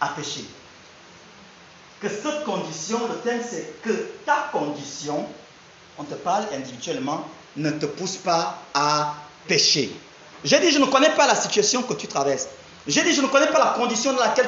à pécher. Que cette condition, le thème c'est que ta condition, on te parle individuellement, ne te pousse pas à pécher. J'ai dit, je ne connais pas la situation que tu traverses. J'ai dit, je ne connais pas la condition dans laquelle